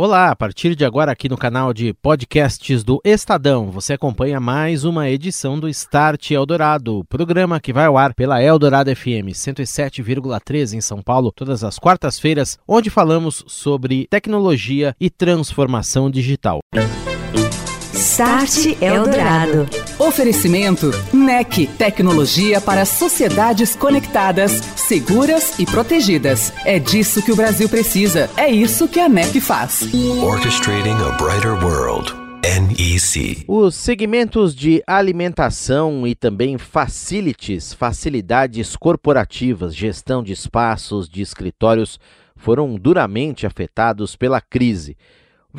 Olá, a partir de agora aqui no canal de podcasts do Estadão, você acompanha mais uma edição do Start Eldorado, programa que vai ao ar pela Eldorado FM 107,3 em São Paulo, todas as quartas-feiras, onde falamos sobre tecnologia e transformação digital. Start Eldorado. Oferecimento NEC, tecnologia para sociedades conectadas, seguras e protegidas. É disso que o Brasil precisa. É isso que a NEC faz. Orchestrating a brighter world. NEC. Os segmentos de alimentação e também facilities, facilidades corporativas, gestão de espaços, de escritórios, foram duramente afetados pela crise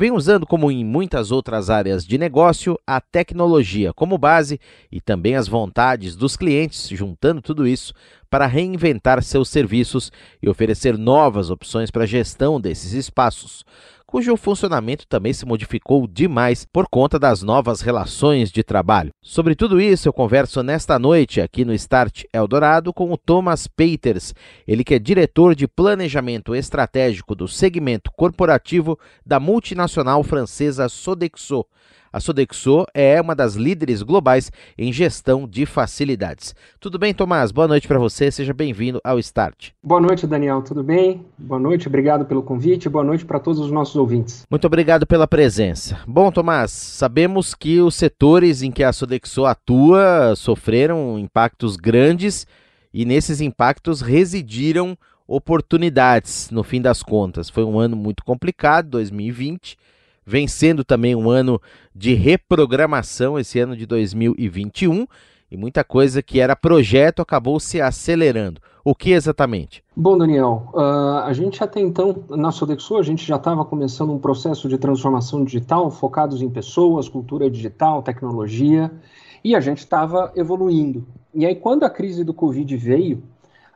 vem usando, como em muitas outras áreas de negócio, a tecnologia como base e também as vontades dos clientes, juntando tudo isso para reinventar seus serviços e oferecer novas opções para a gestão desses espaços cujo funcionamento também se modificou demais por conta das novas relações de trabalho. Sobre tudo isso, eu converso nesta noite aqui no Start Eldorado com o Thomas Peters, ele que é diretor de planejamento estratégico do segmento corporativo da multinacional francesa Sodexo. A Sodexo é uma das líderes globais em gestão de facilidades. Tudo bem, Tomás? Boa noite para você, seja bem-vindo ao Start. Boa noite, Daniel, tudo bem? Boa noite, obrigado pelo convite, boa noite para todos os nossos ouvintes. Muito obrigado pela presença. Bom, Tomás, sabemos que os setores em que a Sodexo atua sofreram impactos grandes e nesses impactos residiram oportunidades, no fim das contas. Foi um ano muito complicado, 2020 vem sendo também um ano de reprogramação, esse ano de 2021, e muita coisa que era projeto acabou se acelerando. O que exatamente? Bom, Daniel, uh, a gente até então, na Sodexo, a gente já estava começando um processo de transformação digital focados em pessoas, cultura digital, tecnologia, e a gente estava evoluindo. E aí, quando a crise do Covid veio,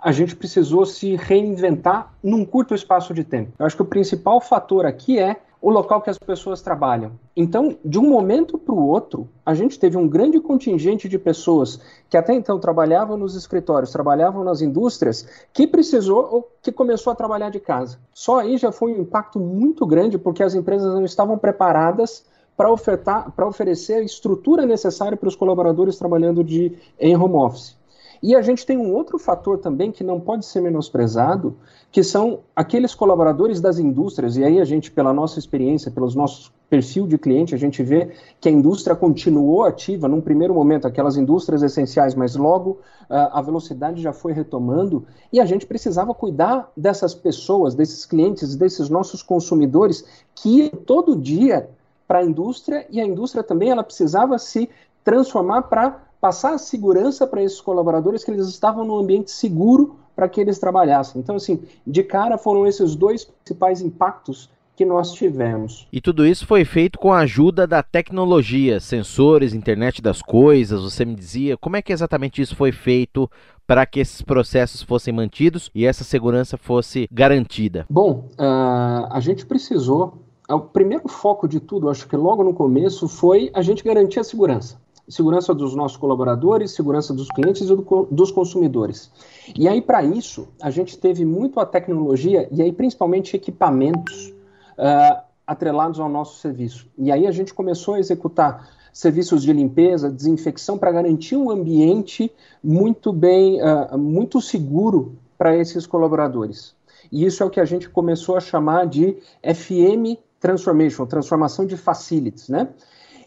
a gente precisou se reinventar num curto espaço de tempo. Eu acho que o principal fator aqui é o local que as pessoas trabalham. Então, de um momento para o outro, a gente teve um grande contingente de pessoas que até então trabalhavam nos escritórios, trabalhavam nas indústrias, que precisou ou que começou a trabalhar de casa. Só aí já foi um impacto muito grande, porque as empresas não estavam preparadas para ofertar, para oferecer a estrutura necessária para os colaboradores trabalhando de, em home office. E a gente tem um outro fator também que não pode ser menosprezado, que são aqueles colaboradores das indústrias, e aí a gente, pela nossa experiência, pelos nossos perfil de cliente, a gente vê que a indústria continuou ativa num primeiro momento, aquelas indústrias essenciais, mas logo uh, a velocidade já foi retomando. E a gente precisava cuidar dessas pessoas, desses clientes, desses nossos consumidores que todo dia para a indústria e a indústria também ela precisava se transformar para passar a segurança para esses colaboradores que eles estavam num ambiente seguro para que eles trabalhassem. Então, assim, de cara foram esses dois principais impactos que nós tivemos. E tudo isso foi feito com a ajuda da tecnologia, sensores, internet das coisas, você me dizia. Como é que exatamente isso foi feito para que esses processos fossem mantidos e essa segurança fosse garantida? Bom, uh, a gente precisou. O primeiro foco de tudo, acho que logo no começo, foi a gente garantir a segurança segurança dos nossos colaboradores, segurança dos clientes e do, dos consumidores. E aí, para isso, a gente teve muito a tecnologia e aí principalmente equipamentos uh, atrelados ao nosso serviço. E aí a gente começou a executar serviços de limpeza, desinfecção para garantir um ambiente muito bem, uh, muito seguro para esses colaboradores. E isso é o que a gente começou a chamar de FM Transformation, transformação de facilities, né?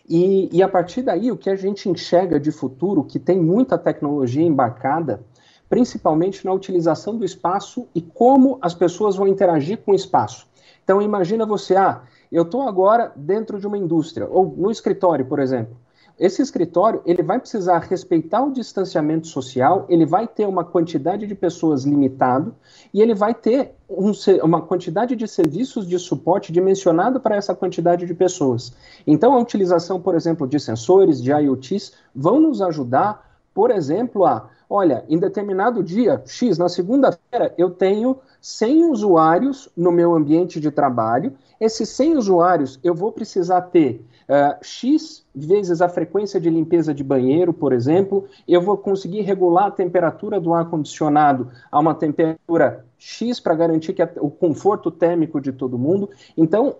E, e a partir daí, o que a gente enxerga de futuro, que tem muita tecnologia embarcada, principalmente na utilização do espaço e como as pessoas vão interagir com o espaço. Então, imagina você, ah, eu estou agora dentro de uma indústria, ou no escritório, por exemplo. Esse escritório ele vai precisar respeitar o distanciamento social, ele vai ter uma quantidade de pessoas limitado e ele vai ter um, uma quantidade de serviços de suporte dimensionado para essa quantidade de pessoas. Então, a utilização, por exemplo, de sensores, de IoTs, vão nos ajudar, por exemplo, a, olha, em determinado dia, X, na segunda-feira, eu tenho 100 usuários no meu ambiente de trabalho. Esses 100 usuários, eu vou precisar ter Uh, X vezes a frequência de limpeza de banheiro, por exemplo, eu vou conseguir regular a temperatura do ar-condicionado a uma temperatura X para garantir que o conforto térmico de todo mundo. Então,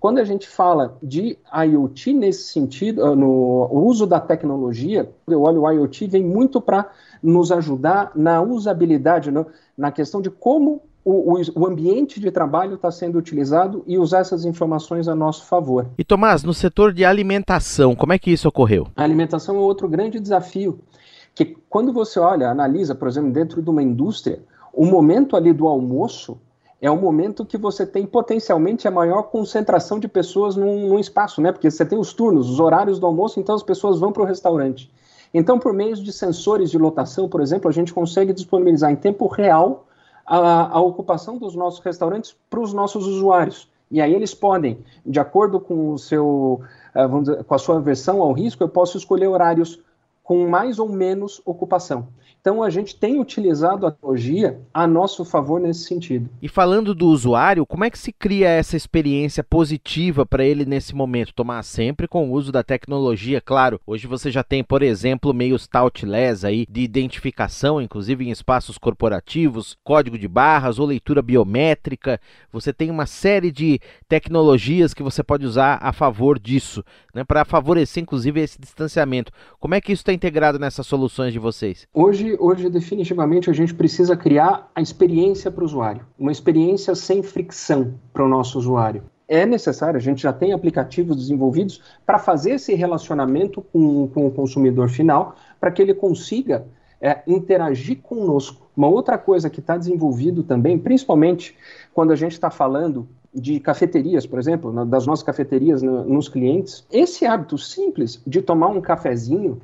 quando a gente fala de IoT nesse sentido, no uso da tecnologia, eu olho o IoT vem muito para nos ajudar na usabilidade, no, na questão de como o, o, o, ambiente de trabalho está sendo utilizado e usar essas informações a nosso favor. E Tomás, no setor de alimentação, como é que isso ocorreu? A alimentação é outro grande desafio, que quando você olha, analisa, por exemplo, dentro de uma indústria, o momento ali do almoço é o momento que você tem potencialmente a maior concentração de pessoas num, num espaço, né? Porque você tem os turnos, os horários do almoço, então as pessoas vão para o restaurante. Então, por meio de sensores de lotação, por exemplo, a gente consegue disponibilizar em tempo real a, a ocupação dos nossos restaurantes para os nossos usuários. E aí eles podem, de acordo com o seu, uh, dizer, com a sua aversão ao risco, eu posso escolher horários com mais ou menos ocupação. Então a gente tem utilizado a tecnologia a nosso favor nesse sentido. E falando do usuário, como é que se cria essa experiência positiva para ele nesse momento? Tomar sempre com o uso da tecnologia, claro. Hoje você já tem, por exemplo, meios touchless aí de identificação, inclusive em espaços corporativos, código de barras ou leitura biométrica. Você tem uma série de tecnologias que você pode usar a favor disso, né, para favorecer inclusive esse distanciamento. Como é que isso está integrado nessas soluções de vocês? Hoje, hoje definitivamente, a gente precisa criar a experiência para o usuário, uma experiência sem fricção para o nosso usuário. É necessário, a gente já tem aplicativos desenvolvidos para fazer esse relacionamento com, com o consumidor final, para que ele consiga é, interagir conosco. Uma outra coisa que está desenvolvido também, principalmente quando a gente está falando de cafeterias, por exemplo, das nossas cafeterias nos clientes, esse hábito simples de tomar um cafezinho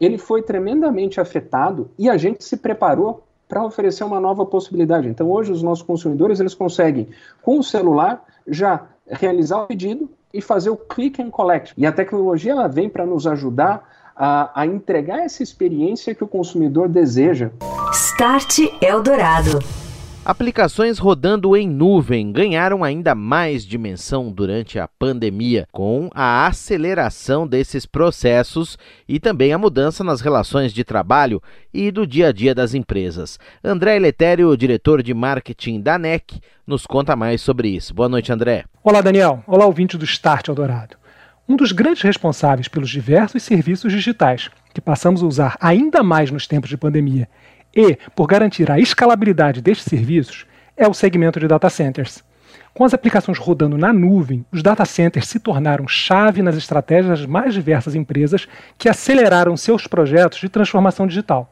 ele foi tremendamente afetado e a gente se preparou para oferecer uma nova possibilidade. Então, hoje, os nossos consumidores eles conseguem, com o celular, já realizar o pedido e fazer o click and collect. E a tecnologia ela vem para nos ajudar a, a entregar essa experiência que o consumidor deseja. Start Eldorado. Aplicações rodando em nuvem ganharam ainda mais dimensão durante a pandemia, com a aceleração desses processos e também a mudança nas relações de trabalho e do dia a dia das empresas. André Letério, diretor de marketing da NEC, nos conta mais sobre isso. Boa noite, André. Olá, Daniel. Olá, ouvinte do Start Eldorado. Um dos grandes responsáveis pelos diversos serviços digitais que passamos a usar ainda mais nos tempos de pandemia e por garantir a escalabilidade destes serviços é o segmento de data centers. Com as aplicações rodando na nuvem, os data centers se tornaram chave nas estratégias das mais diversas empresas que aceleraram seus projetos de transformação digital.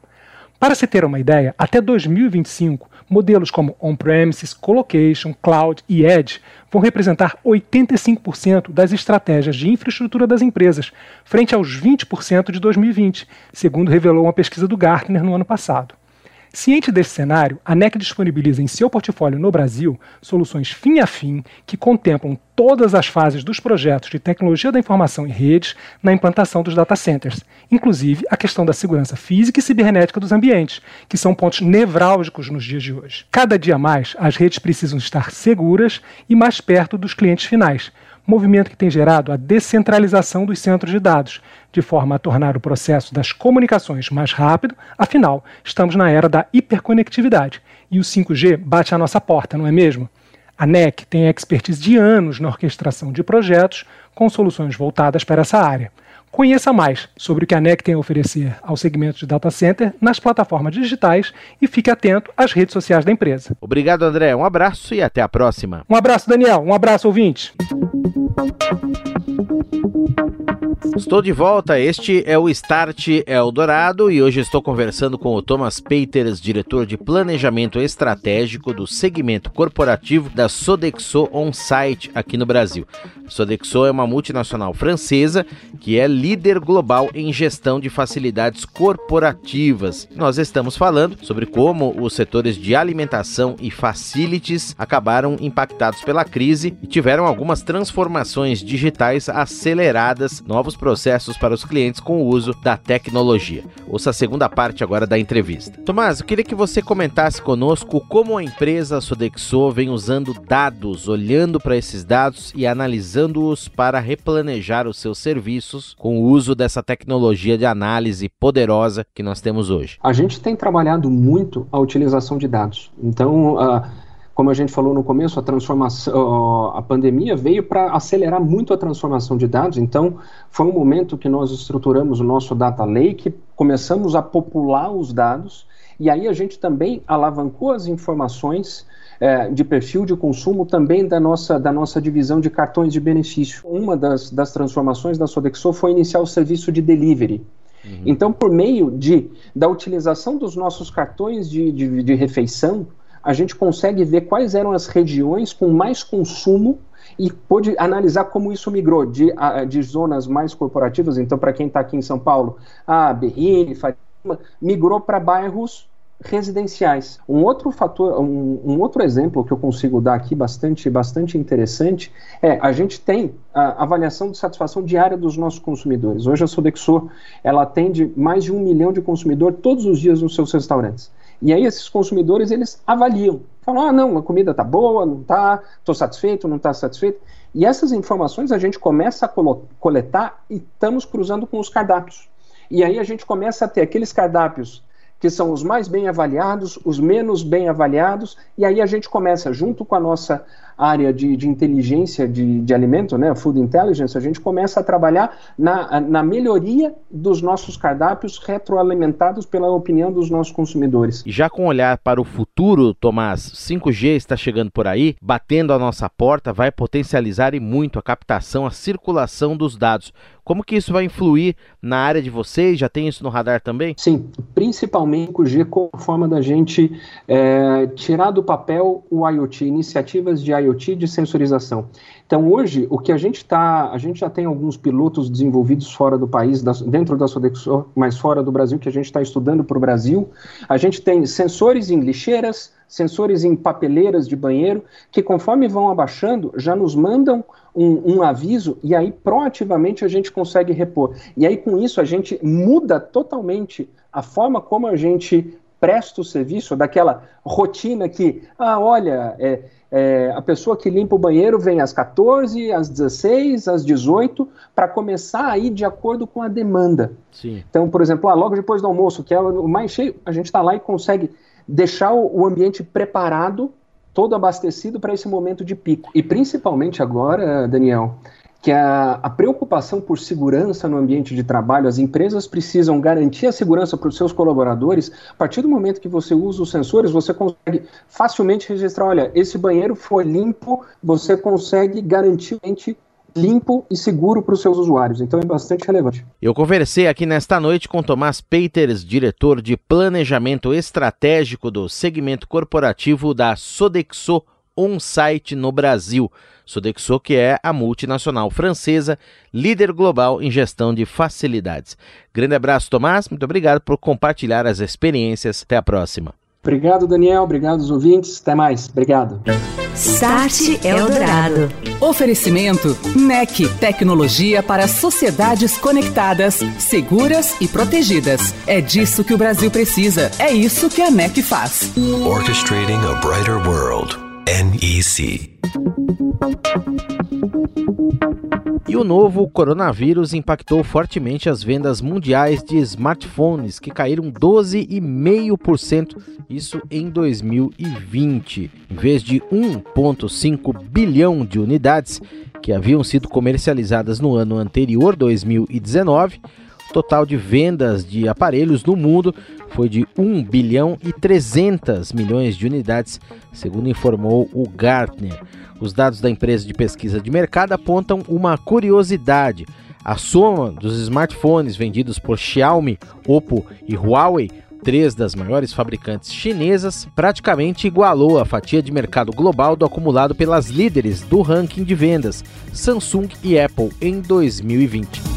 Para se ter uma ideia, até 2025, modelos como on-premises, colocation, cloud e edge vão representar 85% das estratégias de infraestrutura das empresas, frente aos 20% de 2020, segundo revelou uma pesquisa do Gartner no ano passado. Ciente desse cenário, a NEC disponibiliza em seu portfólio no Brasil soluções fim a fim que contemplam todas as fases dos projetos de tecnologia da informação e redes na implantação dos data centers, inclusive a questão da segurança física e cibernética dos ambientes, que são pontos nevrálgicos nos dias de hoje. Cada dia mais, as redes precisam estar seguras e mais perto dos clientes finais, movimento que tem gerado a descentralização dos centros de dados, de forma a tornar o processo das comunicações mais rápido, afinal, estamos na era da hiperconectividade e o 5G bate à nossa porta, não é mesmo? A NEC tem expertise de anos na orquestração de projetos com soluções voltadas para essa área. Conheça mais sobre o que a NEC tem a oferecer ao segmento de data center nas plataformas digitais e fique atento às redes sociais da empresa. Obrigado, André. Um abraço e até a próxima. Um abraço, Daniel. Um abraço, ouvinte. Thank you. Estou de volta, este é o Start Eldorado e hoje estou conversando com o Thomas Peters, diretor de Planejamento Estratégico do segmento corporativo da Sodexo On-Site aqui no Brasil. Sodexo é uma multinacional francesa que é líder global em gestão de facilidades corporativas. Nós estamos falando sobre como os setores de alimentação e facilities acabaram impactados pela crise e tiveram algumas transformações digitais aceleradas, novos produtos processos para os clientes com o uso da tecnologia. Ouça a segunda parte agora da entrevista. Tomás, eu queria que você comentasse conosco como a empresa Sodexo vem usando dados, olhando para esses dados e analisando-os para replanejar os seus serviços com o uso dessa tecnologia de análise poderosa que nós temos hoje. A gente tem trabalhado muito a utilização de dados. Então, uh, como a gente falou no começo, a transformação, a pandemia veio para acelerar muito a transformação de dados. Então, foi um momento que nós estruturamos o nosso data lake, começamos a popular os dados e aí a gente também alavancou as informações é, de perfil de consumo também da nossa, da nossa divisão de cartões de benefício. Uma das, das transformações da Sodexo foi iniciar o serviço de delivery. Uhum. Então, por meio de, da utilização dos nossos cartões de, de, de refeição, a gente consegue ver quais eram as regiões com mais consumo e pôde analisar como isso migrou de, de zonas mais corporativas. Então, para quem está aqui em São Paulo, a Berrini, Fatima, migrou para bairros residenciais. Um outro fator, um, um, outro exemplo que eu consigo dar aqui bastante, bastante interessante é a gente tem a avaliação de satisfação diária dos nossos consumidores. Hoje a Sodexo ela atende mais de um milhão de consumidores todos os dias nos seus restaurantes. E aí esses consumidores, eles avaliam. Falam, ah, não, a comida está boa, não está, estou satisfeito, não está satisfeito. E essas informações a gente começa a coletar e estamos cruzando com os cardápios. E aí a gente começa a ter aqueles cardápios que são os mais bem avaliados, os menos bem avaliados, e aí a gente começa, junto com a nossa área de, de inteligência de, de alimento, né, Food Intelligence, a gente começa a trabalhar na, na melhoria dos nossos cardápios retroalimentados pela opinião dos nossos consumidores. E já com olhar para o futuro, Tomás, 5G está chegando por aí, batendo a nossa porta, vai potencializar e muito a captação, a circulação dos dados. Como que isso vai influir na área de vocês? Já tem isso no radar também? Sim, principalmente o 5G como forma da gente é, tirar do papel o IoT, iniciativas de IoT de sensorização. Então hoje o que a gente está, a gente já tem alguns pilotos desenvolvidos fora do país, da, dentro da Sodexo, mas fora do Brasil que a gente está estudando para o Brasil. A gente tem sensores em lixeiras, sensores em papeleiras de banheiro, que conforme vão abaixando, já nos mandam um, um, aviso e aí proativamente a gente consegue repor. E aí com isso a gente muda totalmente a forma como a gente presta o serviço, daquela rotina que, ah, olha, é, é, a pessoa que limpa o banheiro vem às 14, às 16, às 18, para começar a ir de acordo com a demanda. Sim. Então, por exemplo, ah, logo depois do almoço, que é o mais cheio, a gente está lá e consegue deixar o, ambiente preparado, todo abastecido para esse momento de pico. E principalmente agora, Daniel, que a, a, preocupação por segurança no ambiente de trabalho, as empresas precisam garantir a segurança para os seus colaboradores. A partir do momento que você usa os sensores, você consegue facilmente registrar: olha, esse banheiro foi limpo, você consegue garantir limpo e seguro para os seus usuários. Então é bastante relevante. Eu conversei aqui nesta noite com Tomás Peters, diretor de planejamento estratégico do segmento corporativo da Sodexo On-Site no Brasil. Sodexo, que é a multinacional francesa, líder global em gestão de facilidades. Grande abraço, Tomás. Muito obrigado por compartilhar as experiências. Até a próxima. Obrigado, Daniel. Obrigado aos ouvintes. Até mais. Obrigado. Start Eldorado. Oferecimento NEC, tecnologia para sociedades conectadas, seguras e protegidas. É disso que o Brasil precisa. É isso que a NEC faz. Orchestrating a brighter world. NEC. E o novo coronavírus impactou fortemente as vendas mundiais de smartphones, que caíram 12,5%, isso em 2020. Em vez de 1,5 bilhão de unidades que haviam sido comercializadas no ano anterior, 2019, o total de vendas de aparelhos no mundo foi de 1 bilhão e 300 milhões de unidades, segundo informou o Gartner. Os dados da empresa de pesquisa de mercado apontam uma curiosidade. A soma dos smartphones vendidos por Xiaomi, Oppo e Huawei três das maiores fabricantes chinesas, praticamente igualou a fatia de mercado global do acumulado pelas líderes do ranking de vendas, Samsung e Apple, em 2020.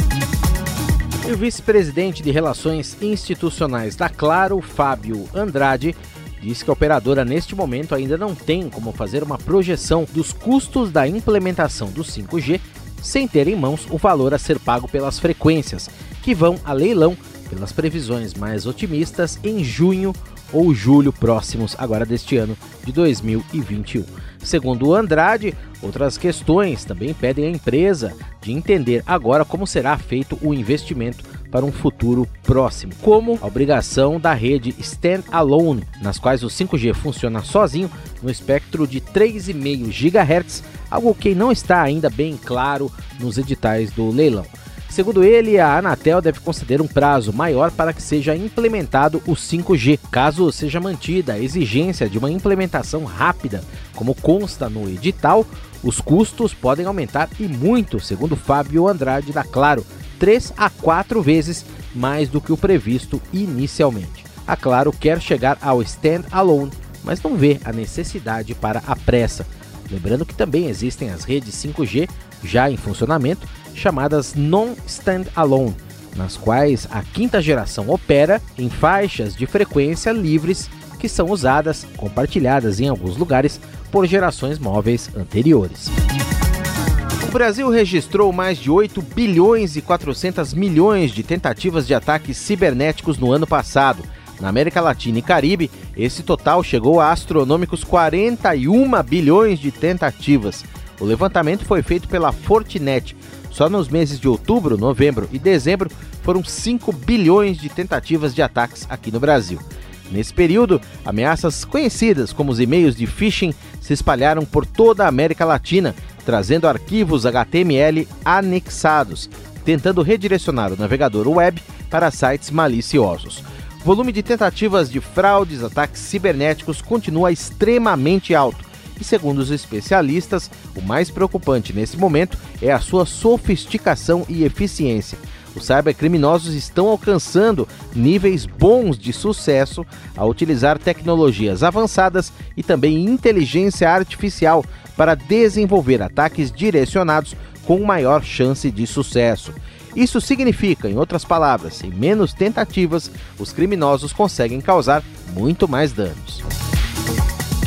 E o vice-presidente de Relações Institucionais da Claro, Fábio Andrade, diz que a operadora neste momento ainda não tem como fazer uma projeção dos custos da implementação do 5G sem ter em mãos o valor a ser pago pelas frequências, que vão a leilão pelas previsões mais otimistas em junho ou julho próximos, agora deste ano de 2021. Segundo Andrade, outras questões também pedem à empresa de entender agora como será feito o investimento para um futuro próximo, como a obrigação da rede standalone, nas quais o 5G funciona sozinho no espectro de 3,5 GHz, algo que não está ainda bem claro nos editais do leilão. Segundo ele, a Anatel deve conceder um prazo maior para que seja implementado o 5G. Caso seja mantida a exigência de uma implementação rápida, como consta no edital, os custos podem aumentar e muito, segundo Fábio Andrade da Claro, 3 a 4 vezes mais do que o previsto inicialmente. A Claro quer chegar ao stand-alone, mas não vê a necessidade para a pressa. Lembrando que também existem as redes 5G já em funcionamento chamadas non-standalone, nas quais a quinta geração opera em faixas de frequência livres que são usadas, compartilhadas em alguns lugares, por gerações móveis anteriores. O Brasil registrou mais de 8 bilhões e 400 milhões de tentativas de ataques cibernéticos no ano passado. Na América Latina e Caribe, esse total chegou a astronômicos 41 bilhões de tentativas. O levantamento foi feito pela Fortinet, só nos meses de outubro, novembro e dezembro foram 5 bilhões de tentativas de ataques aqui no Brasil. Nesse período, ameaças conhecidas como os e-mails de phishing se espalharam por toda a América Latina, trazendo arquivos HTML anexados, tentando redirecionar o navegador web para sites maliciosos. O volume de tentativas de fraudes, ataques cibernéticos continua extremamente alto e, segundo os especialistas, o mais preocupante nesse momento é a sua sofisticação e eficiência. Os cybercriminosos estão alcançando níveis bons de sucesso ao utilizar tecnologias avançadas e também inteligência artificial para desenvolver ataques direcionados com maior chance de sucesso. Isso significa, em outras palavras, em menos tentativas, os criminosos conseguem causar muito mais danos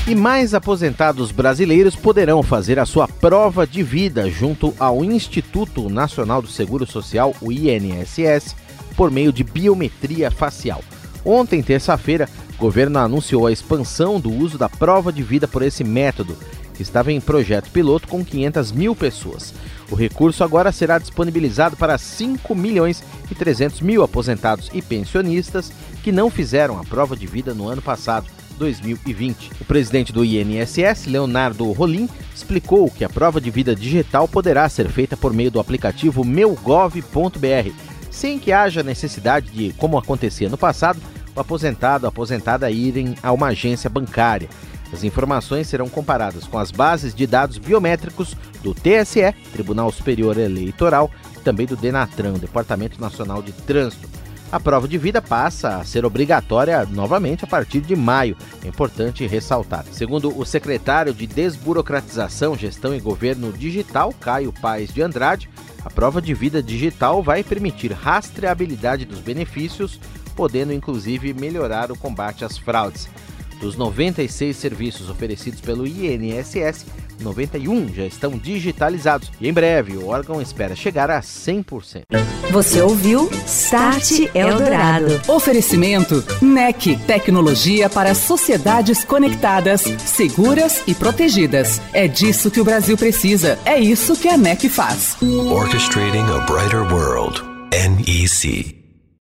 e mais aposentados brasileiros poderão fazer a sua prova de vida junto ao Instituto Nacional do Seguro Social, o INSS, por meio de biometria facial. Ontem, terça-feira, o governo anunciou a expansão do uso da prova de vida por esse método, que estava em projeto piloto com 500 mil pessoas. O recurso agora será disponibilizado para 5 milhões e 300 mil aposentados e pensionistas que não fizeram a prova de vida no ano passado 2020. O presidente do INSS, Leonardo Rolim, explicou que a prova de vida digital poderá ser feita por meio do aplicativo meugov.br, sem que haja necessidade de, como acontecia no passado, o aposentado ou aposentada irem a uma agência bancária. As informações serão comparadas com as bases de dados biométricos do TSE, Tribunal Superior Eleitoral, e também do DENATRAN, Departamento Nacional de Trânsito. A prova de vida passa a ser obrigatória novamente a partir de maio. É importante ressaltar. Segundo o secretário de Desburocratização, Gestão e Governo Digital, Caio Paes de Andrade, a prova de vida digital vai permitir rastreabilidade dos benefícios, podendo inclusive melhorar o combate às fraudes. Dos 96 serviços oferecidos pelo INSS, 91 já estão digitalizados e em breve o órgão espera chegar a 100%. Você ouviu Start Eldorado. Oferecimento NEC, tecnologia para sociedades conectadas, seguras e protegidas. É disso que o Brasil precisa. É isso que a NEC faz. Orchestrating a brighter world. NEC.